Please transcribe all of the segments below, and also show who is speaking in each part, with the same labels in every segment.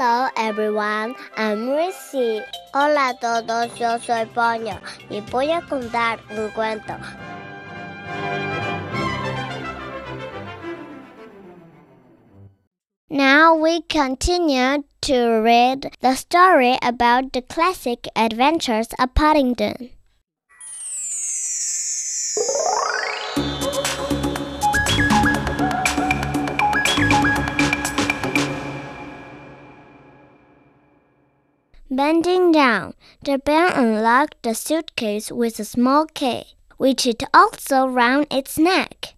Speaker 1: Hello everyone, I'm Ricky. Hola a todos, yo soy Pollo y voy a contar un cuento. Now we continue to read the story about the classic adventures of Paddington. Bending down, the bear unlocked the suitcase with a small key, which it also round its neck,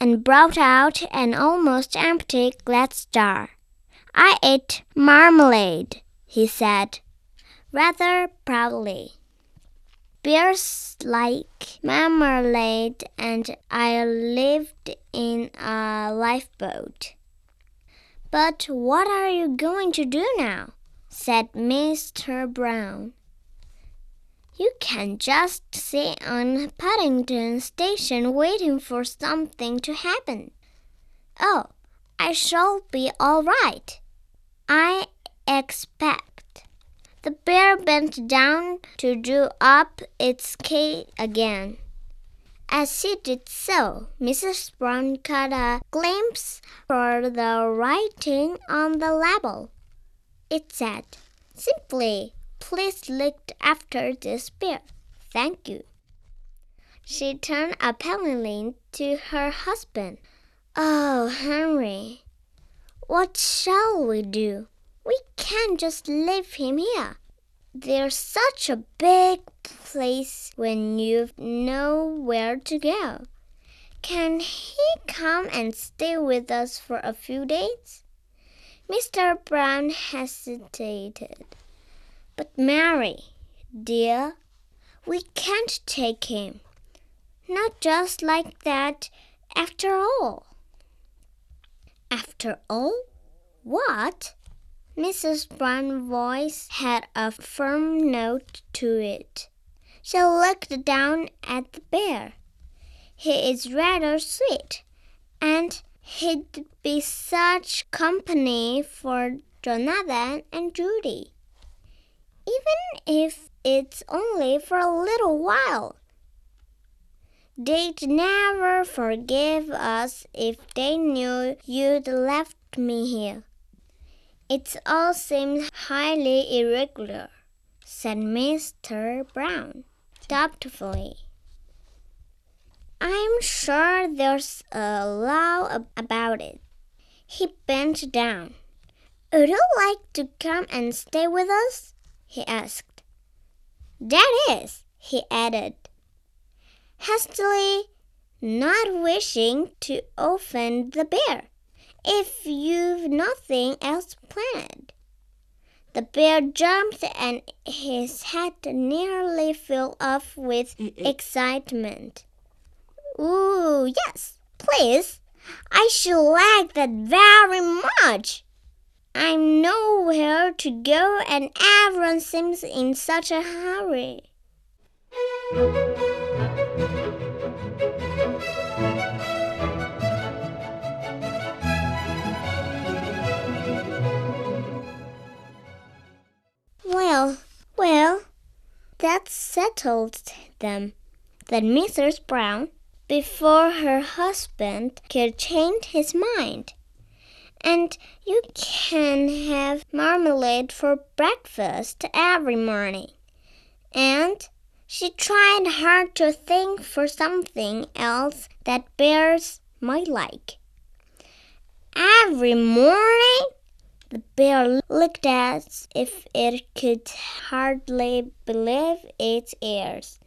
Speaker 1: and brought out an almost empty glass jar. I ate marmalade, he said, rather proudly. Bears like marmalade, and I lived in a lifeboat. But what are you going to do now? Said Mr. Brown. You can just sit on Paddington Station waiting for something to happen. Oh, I shall be all right. I expect. The bear bent down to do up its key again. As he did so, Mrs. Brown caught a glimpse of the writing on the label. It said, simply, please look after this bear. Thank you. She turned appealingly to her husband. Oh, Henry, what shall we do? We can't just leave him here. There's such a big place when you've nowhere to go. Can he come and stay with us for a few days? Mr. Brown hesitated. But Mary, dear, we can't take him. Not just like that, after all. After all? What? Mrs. Brown's voice had a firm note to it. She looked down at the bear. He is rather sweet, and he'd be such company for Jonathan and Judy. Even if it's only for a little while. They'd never forgive us if they knew you'd left me here. It all seems highly irregular, said Mr. Brown doubtfully. I'm sure there's a law about it. He bent down. Would you like to come and stay with us? he asked. That is, he added, hastily, not wishing to offend the bear, if you've nothing else planned. The bear jumped and his head nearly fell off with excitement. Ooh, yes, please. I should like that very much. I'm nowhere to go, and everyone seems in such a hurry. Well, well, that settled them. Then Mrs. Brown, before her husband could change his mind, And you can have marmalade for breakfast every morning. And she tried hard to think for something else that bears might like. Every morning, the bear looked as if it could hardly believe its ears.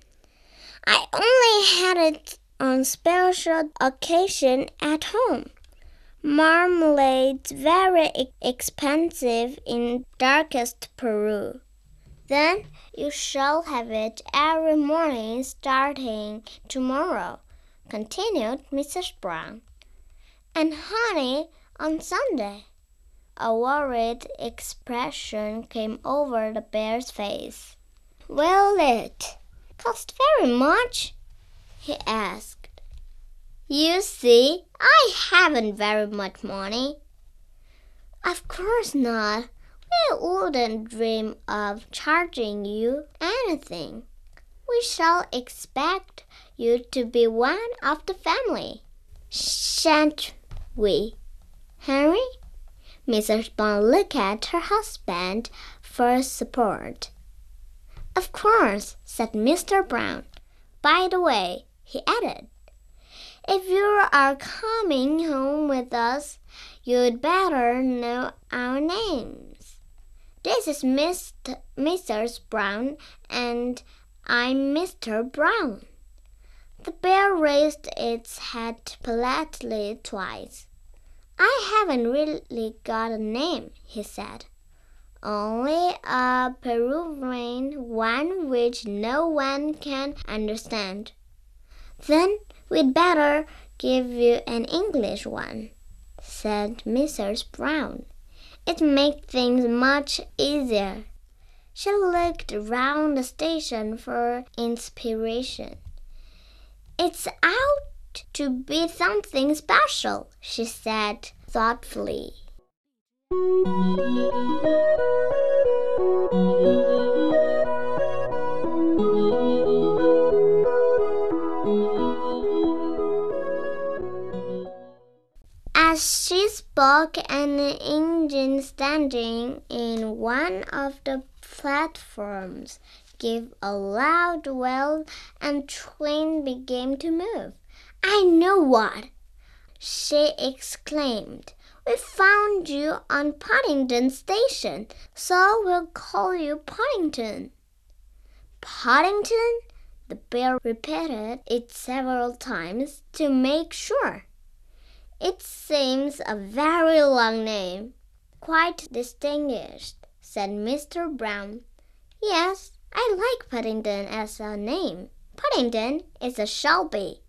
Speaker 1: I only had it on special occasion at home. Marmalade's very expensive in darkest Peru. Then you shall have it every morning starting tomorrow, continued Mrs. Brown. And honey on Sunday. A worried expression came over the bear's face. Will it cost very much? He asked. You see, I haven't very much money. Of course not. We wouldn't dream of charging you anything. We shall expect you to be one of the family. Shan't we, Henry? Mrs. Brown looked at her husband for support. Of course, said Mr. Brown. By the way, he added, if you are coming home with us, you'd better know our names. This is Mr. Mrs. Brown, and I'm Mr. Brown. The bear raised its head politely twice. I haven't really got a name, he said. Only a Peruvian one which no one can understand. Then we'd better give you an English one, said Mrs. Brown. It makes things much easier. She looked round the station for inspiration. It's out to be something special, she said thoughtfully. She spoke, an engine standing in one of the platforms gave a loud wail and train began to move. I know what! she exclaimed. We found you on Paddington Station, so we'll call you Paddington. Paddington? The bear repeated it several times to make sure. It seems a very long name. Quite distinguished, said Mr. Brown. Yes, I like Paddington as a name. Paddington is a Shelby.